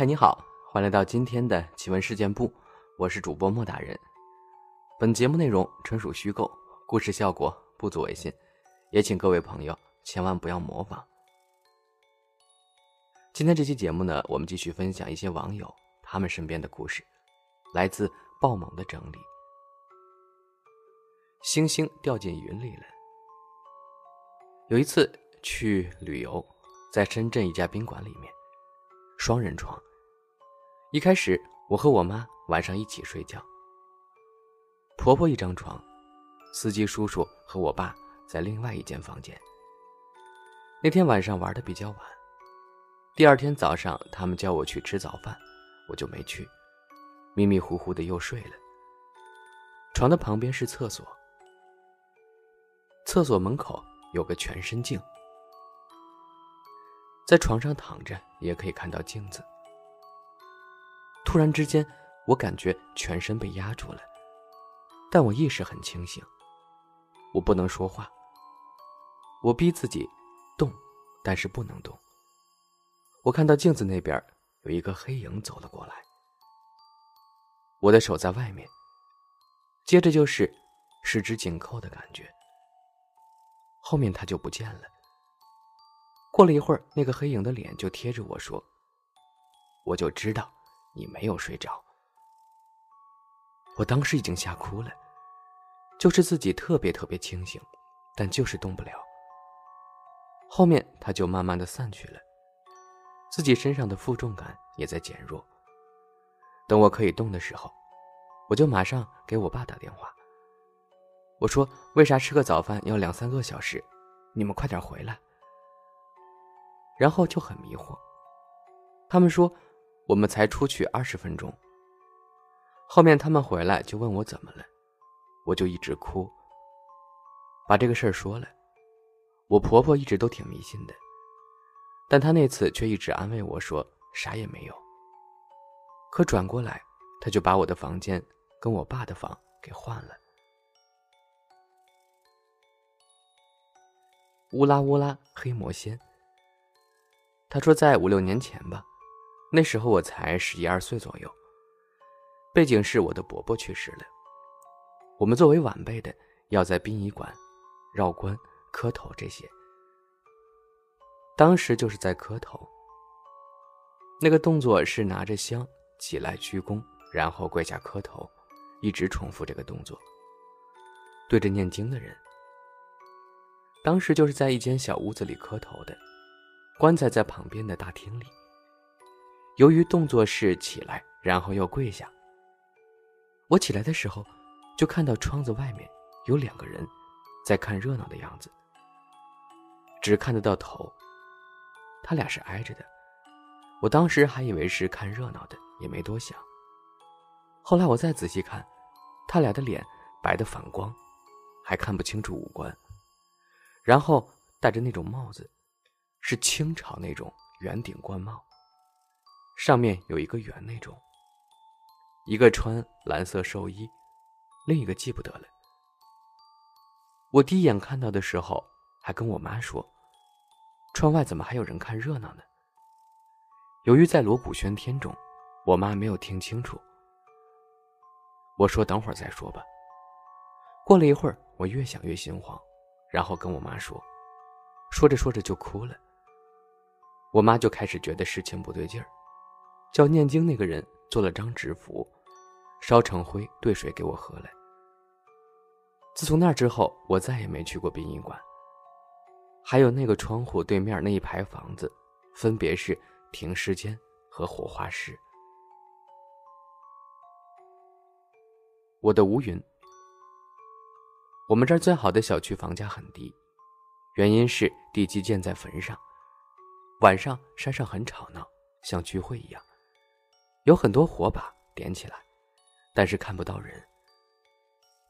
嗨，你好，欢迎来到今天的奇闻事件部，我是主播莫大人。本节目内容纯属虚构，故事效果不足为信，也请各位朋友千万不要模仿。今天这期节目呢，我们继续分享一些网友他们身边的故事，来自爆猛的整理。星星掉进云里了。有一次去旅游，在深圳一家宾馆里面，双人床。一开始，我和我妈晚上一起睡觉。婆婆一张床，司机叔叔和我爸在另外一间房间。那天晚上玩的比较晚，第二天早上他们叫我去吃早饭，我就没去，迷迷糊糊的又睡了。床的旁边是厕所，厕所门口有个全身镜，在床上躺着也可以看到镜子。突然之间，我感觉全身被压住了，但我意识很清醒。我不能说话。我逼自己动，但是不能动。我看到镜子那边有一个黑影走了过来，我的手在外面，接着就是十指紧扣的感觉。后面他就不见了。过了一会儿，那个黑影的脸就贴着我说：“我就知道。”你没有睡着，我当时已经吓哭了，就是自己特别特别清醒，但就是动不了。后面他就慢慢的散去了，自己身上的负重感也在减弱。等我可以动的时候，我就马上给我爸打电话，我说为啥吃个早饭要两三个小时？你们快点回来。然后就很迷惑，他们说。我们才出去二十分钟，后面他们回来就问我怎么了，我就一直哭。把这个事儿说了，我婆婆一直都挺迷信的，但她那次却一直安慰我说啥也没有。可转过来，她就把我的房间跟我爸的房给换了。乌拉乌拉黑魔仙，他说在五六年前吧。那时候我才十一二岁左右，背景是我的伯伯去世了，我们作为晚辈的要在殡仪馆绕棺磕头这些。当时就是在磕头，那个动作是拿着香起来鞠躬，然后跪下磕头，一直重复这个动作，对着念经的人。当时就是在一间小屋子里磕头的，棺材在旁边的大厅里。由于动作是起来，然后又跪下。我起来的时候，就看到窗子外面有两个人，在看热闹的样子。只看得到头，他俩是挨着的。我当时还以为是看热闹的，也没多想。后来我再仔细看，他俩的脸白的反光，还看不清楚五官。然后戴着那种帽子，是清朝那种圆顶冠帽。上面有一个圆那种，一个穿蓝色寿衣，另一个记不得了。我第一眼看到的时候，还跟我妈说：“窗外怎么还有人看热闹呢？”由于在锣鼓喧天中，我妈没有听清楚。我说：“等会儿再说吧。”过了一会儿，我越想越心慌，然后跟我妈说，说着说着就哭了。我妈就开始觉得事情不对劲儿。叫念经那个人做了张纸符，烧成灰兑水给我喝了。自从那之后，我再也没去过殡仪馆。还有那个窗户对面那一排房子，分别是停尸间和火化室。我的乌云，我们这儿最好的小区房价很低，原因是地基建在坟上，晚上山上很吵闹，像聚会一样。有很多火把点起来，但是看不到人。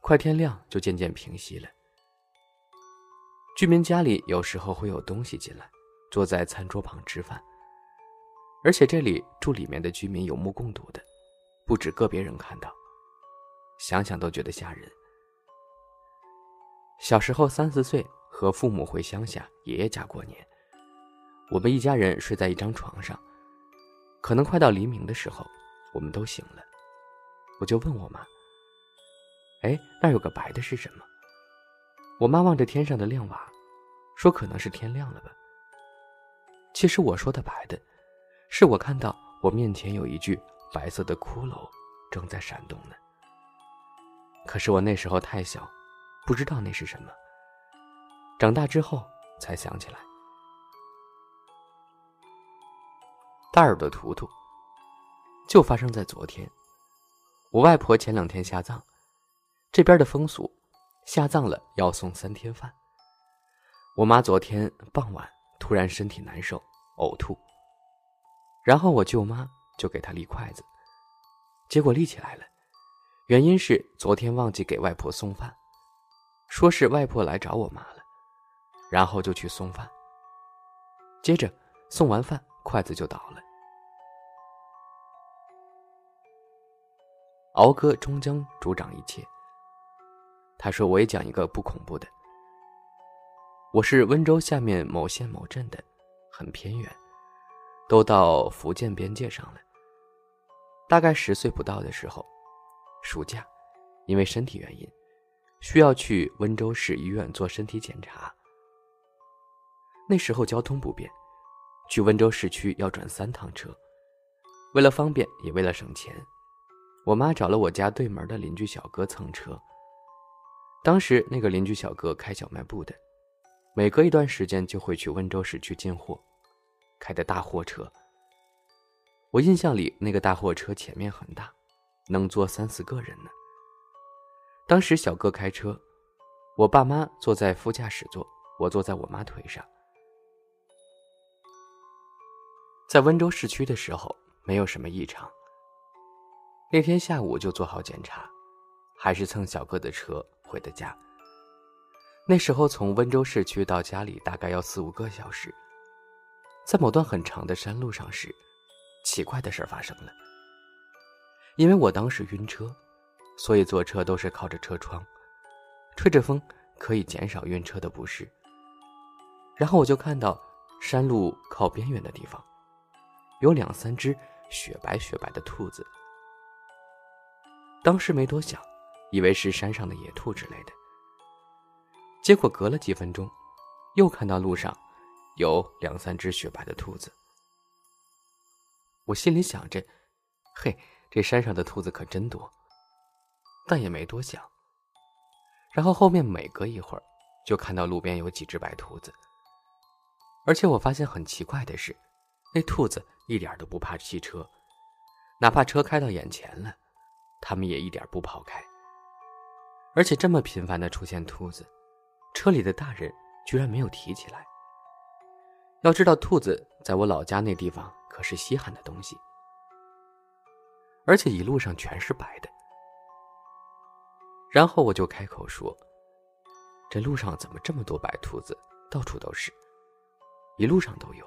快天亮就渐渐平息了。居民家里有时候会有东西进来，坐在餐桌旁吃饭。而且这里住里面的居民有目共睹的，不止个别人看到，想想都觉得吓人。小时候三四岁和父母回乡下爷爷家过年，我们一家人睡在一张床上。可能快到黎明的时候，我们都醒了。我就问我妈：“哎，那有个白的是什么？”我妈望着天上的亮瓦，说：“可能是天亮了吧。”其实我说的白的，是我看到我面前有一具白色的骷髅正在闪动呢。可是我那时候太小，不知道那是什么。长大之后才想起来。大耳朵图图，就发生在昨天。我外婆前两天下葬，这边的风俗，下葬了要送三天饭。我妈昨天傍晚突然身体难受，呕吐。然后我舅妈就给她立筷子，结果立起来了。原因是昨天忘记给外婆送饭，说是外婆来找我妈了，然后就去送饭。接着送完饭，筷子就倒了。敖哥终将主掌一切。他说：“我也讲一个不恐怖的。我是温州下面某县某镇的，很偏远，都到福建边界上了。大概十岁不到的时候。”暑假，因为身体原因，需要去温州市医院做身体检查。那时候交通不便，去温州市区要转三趟车。为了方便，也为了省钱，我妈找了我家对门的邻居小哥蹭车。当时那个邻居小哥开小卖部的，每隔一段时间就会去温州市区进货，开的大货车。我印象里，那个大货车前面很大。能坐三四个人呢。当时小哥开车，我爸妈坐在副驾驶座，我坐在我妈腿上。在温州市区的时候，没有什么异常。那天下午就做好检查，还是蹭小哥的车回的家。那时候从温州市区到家里大概要四五个小时，在某段很长的山路上时，奇怪的事发生了。因为我当时晕车，所以坐车都是靠着车窗，吹着风可以减少晕车的不适。然后我就看到山路靠边缘的地方，有两三只雪白雪白的兔子。当时没多想，以为是山上的野兔之类的。结果隔了几分钟，又看到路上有两三只雪白的兔子。我心里想着，嘿。这山上的兔子可真多，但也没多想。然后后面每隔一会儿，就看到路边有几只白兔子。而且我发现很奇怪的是，那兔子一点都不怕汽车，哪怕车开到眼前了，它们也一点不跑开。而且这么频繁的出现兔子，车里的大人居然没有提起来。要知道，兔子在我老家那地方可是稀罕的东西。而且一路上全是白的，然后我就开口说：“这路上怎么这么多白兔子？到处都是，一路上都有。”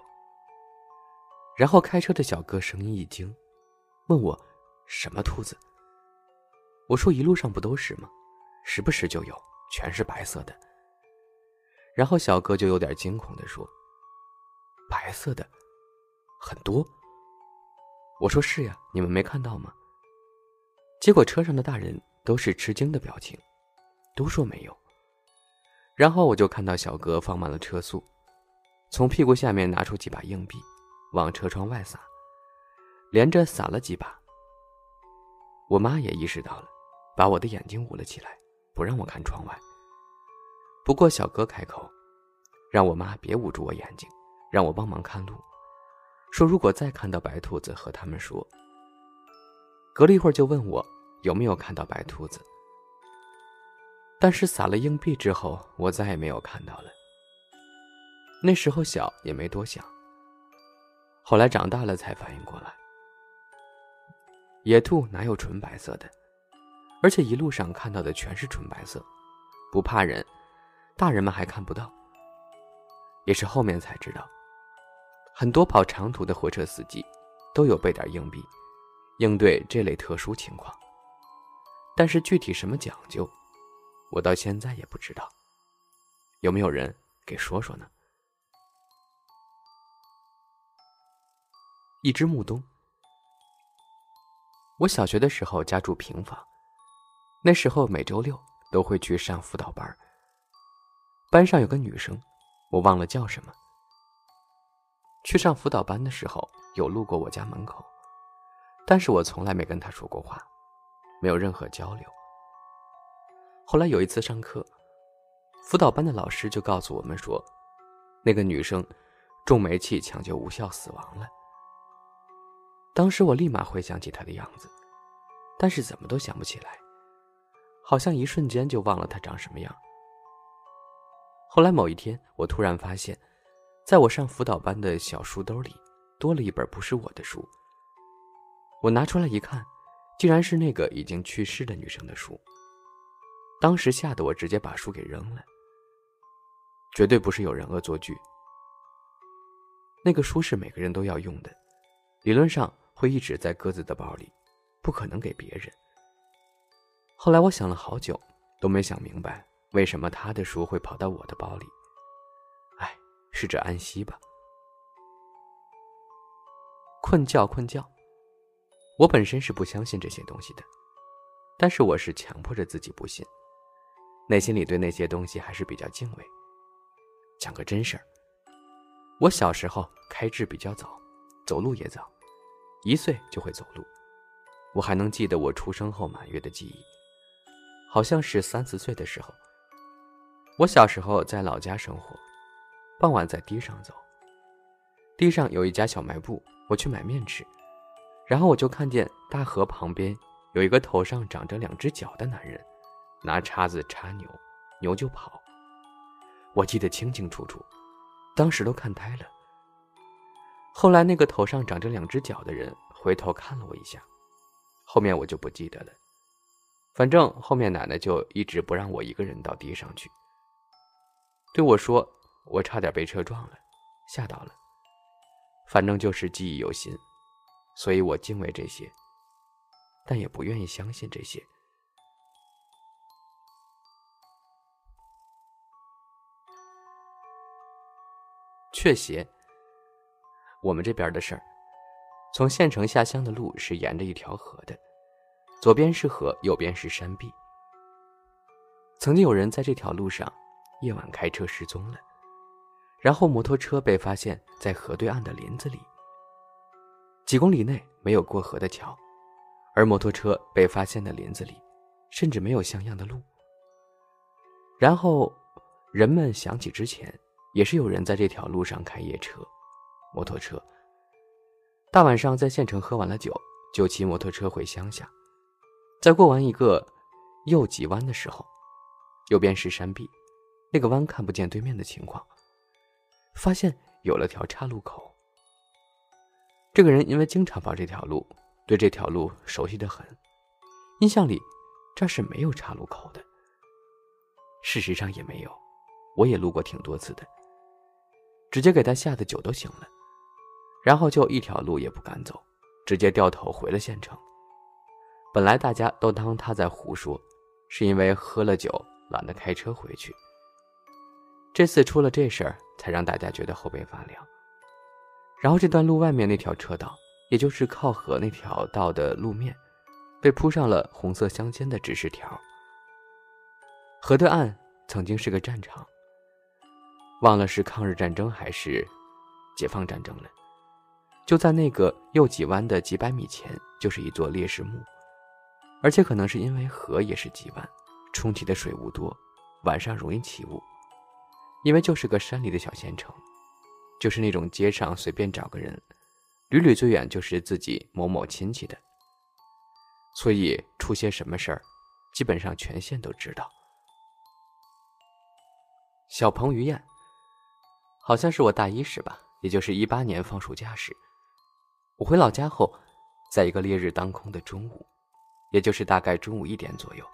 然后开车的小哥声音一惊，问我：“什么兔子？”我说：“一路上不都是吗？时不时就有，全是白色的。”然后小哥就有点惊恐的说：“白色的，很多。”我说是呀，你们没看到吗？结果车上的大人都是吃惊的表情，都说没有。然后我就看到小哥放慢了车速，从屁股下面拿出几把硬币，往车窗外撒，连着撒了几把。我妈也意识到了，把我的眼睛捂了起来，不让我看窗外。不过小哥开口，让我妈别捂住我眼睛，让我帮忙看路。说：“如果再看到白兔子，和他们说。”隔了一会儿，就问我有没有看到白兔子。但是撒了硬币之后，我再也没有看到了。那时候小，也没多想。后来长大了才反应过来，野兔哪有纯白色的？而且一路上看到的全是纯白色，不怕人，大人们还看不到。也是后面才知道。很多跑长途的火车司机都有备点硬币，应对这类特殊情况。但是具体什么讲究，我到现在也不知道。有没有人给说说呢？一只木冬我小学的时候家住平房，那时候每周六都会去上辅导班。班上有个女生，我忘了叫什么。去上辅导班的时候，有路过我家门口，但是我从来没跟她说过话，没有任何交流。后来有一次上课，辅导班的老师就告诉我们说，那个女生中煤气抢救无效死亡了。当时我立马回想起他的样子，但是怎么都想不起来，好像一瞬间就忘了他长什么样。后来某一天，我突然发现，在我上辅导班的小书兜里多了一本不是我的书。我拿出来一看，竟然是那个已经去世的女生的书。当时吓得我直接把书给扔了，绝对不是有人恶作剧。那个书是每个人都要用的，理论上。会一直在鸽子的包里，不可能给别人。后来我想了好久，都没想明白为什么他的书会跑到我的包里。哎，试着安息吧？困觉，困觉。我本身是不相信这些东西的，但是我是强迫着自己不信，内心里对那些东西还是比较敬畏。讲个真事儿，我小时候开智比较早，走路也早。一岁就会走路，我还能记得我出生后满月的记忆，好像是三四岁的时候。我小时候在老家生活，傍晚在堤上走，堤上有一家小卖部，我去买面吃，然后我就看见大河旁边有一个头上长着两只脚的男人，拿叉子插牛，牛就跑。我记得清清楚楚，当时都看呆了。后来，那个头上长着两只脚的人回头看了我一下，后面我就不记得了。反正后面奶奶就一直不让我一个人到地上去，对我说：“我差点被车撞了，吓到了。”反正就是记忆犹新，所以我敬畏这些，但也不愿意相信这些。雀鞋。我们这边的事儿，从县城下乡的路是沿着一条河的，左边是河，右边是山壁。曾经有人在这条路上夜晚开车失踪了，然后摩托车被发现在河对岸的林子里。几公里内没有过河的桥，而摩托车被发现的林子里，甚至没有像样的路。然后，人们想起之前也是有人在这条路上开夜车。摩托车，大晚上在县城喝完了酒，就骑摩托车回乡下。在过完一个右急弯的时候，右边是山壁，那个弯看不见对面的情况，发现有了条岔路口。这个人因为经常跑这条路，对这条路熟悉的很，印象里这是没有岔路口的。事实上也没有，我也路过挺多次的，直接给他吓得酒都醒了。然后就一条路也不敢走，直接掉头回了县城。本来大家都当他在胡说，是因为喝了酒懒得开车回去。这次出了这事儿，才让大家觉得后背发凉。然后这段路外面那条车道，也就是靠河那条道的路面，被铺上了红色相间的指示条。河对岸曾经是个战场，忘了是抗日战争还是解放战争了。就在那个右几弯的几百米前，就是一座烈士墓，而且可能是因为河也是几弯，冲起的水雾多，晚上容易起雾。因为就是个山里的小县城，就是那种街上随便找个人，屡屡最远就是自己某某亲戚的，所以出些什么事儿，基本上全县都知道。小彭于晏，好像是我大一时吧，也就是一八年放暑假时。我回老家后，在一个烈日当空的中午，也就是大概中午一点左右，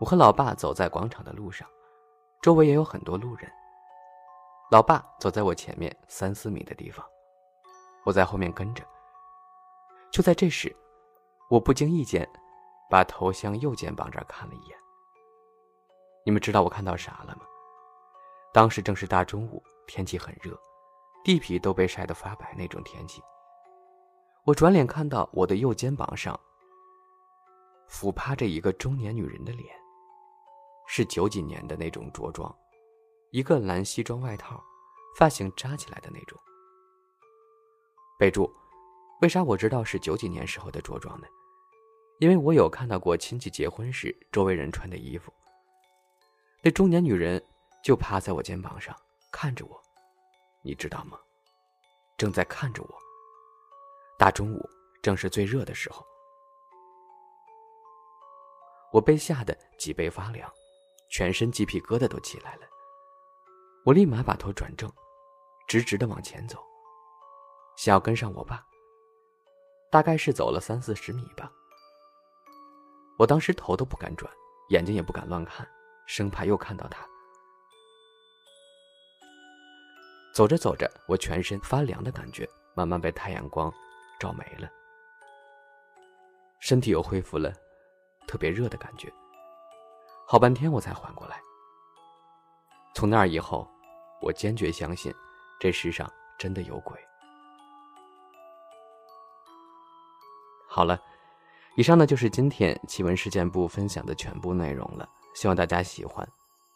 我和老爸走在广场的路上，周围也有很多路人。老爸走在我前面三四米的地方，我在后面跟着。就在这时，我不经意间把头向右肩膀这儿看了一眼。你们知道我看到啥了吗？当时正是大中午，天气很热，地皮都被晒得发白那种天气。我转脸看到我的右肩膀上，俯趴着一个中年女人的脸，是九几年的那种着装，一个蓝西装外套，发型扎起来的那种。备注：为啥我知道是九几年时候的着装呢？因为我有看到过亲戚结婚时周围人穿的衣服。那中年女人就趴在我肩膀上看着我，你知道吗？正在看着我。大中午正是最热的时候，我被吓得脊背发凉，全身鸡皮疙瘩都起来了。我立马把头转正，直直的往前走，想要跟上我爸。大概是走了三四十米吧。我当时头都不敢转，眼睛也不敢乱看，生怕又看到他。走着走着，我全身发凉的感觉慢慢被太阳光照没了，身体又恢复了特别热的感觉。好半天我才缓过来。从那以后，我坚决相信，这世上真的有鬼。好了。以上呢就是今天奇闻事件部分享的全部内容了，希望大家喜欢。